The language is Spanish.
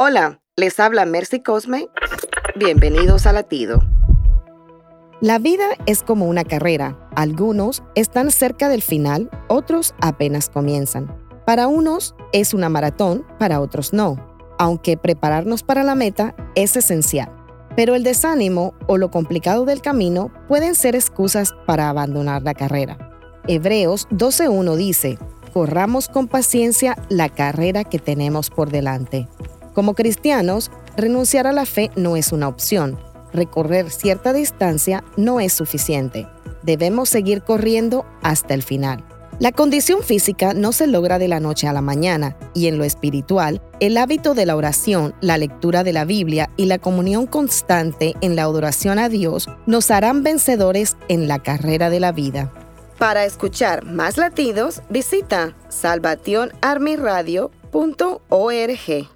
Hola, les habla Mercy Cosme. Bienvenidos a Latido. La vida es como una carrera. Algunos están cerca del final, otros apenas comienzan. Para unos es una maratón, para otros no, aunque prepararnos para la meta es esencial. Pero el desánimo o lo complicado del camino pueden ser excusas para abandonar la carrera. Hebreos 12.1 dice, corramos con paciencia la carrera que tenemos por delante. Como cristianos, renunciar a la fe no es una opción. Recorrer cierta distancia no es suficiente. Debemos seguir corriendo hasta el final. La condición física no se logra de la noche a la mañana y en lo espiritual, el hábito de la oración, la lectura de la Biblia y la comunión constante en la adoración a Dios nos harán vencedores en la carrera de la vida. Para escuchar más latidos, visita salvationarmyradio.org.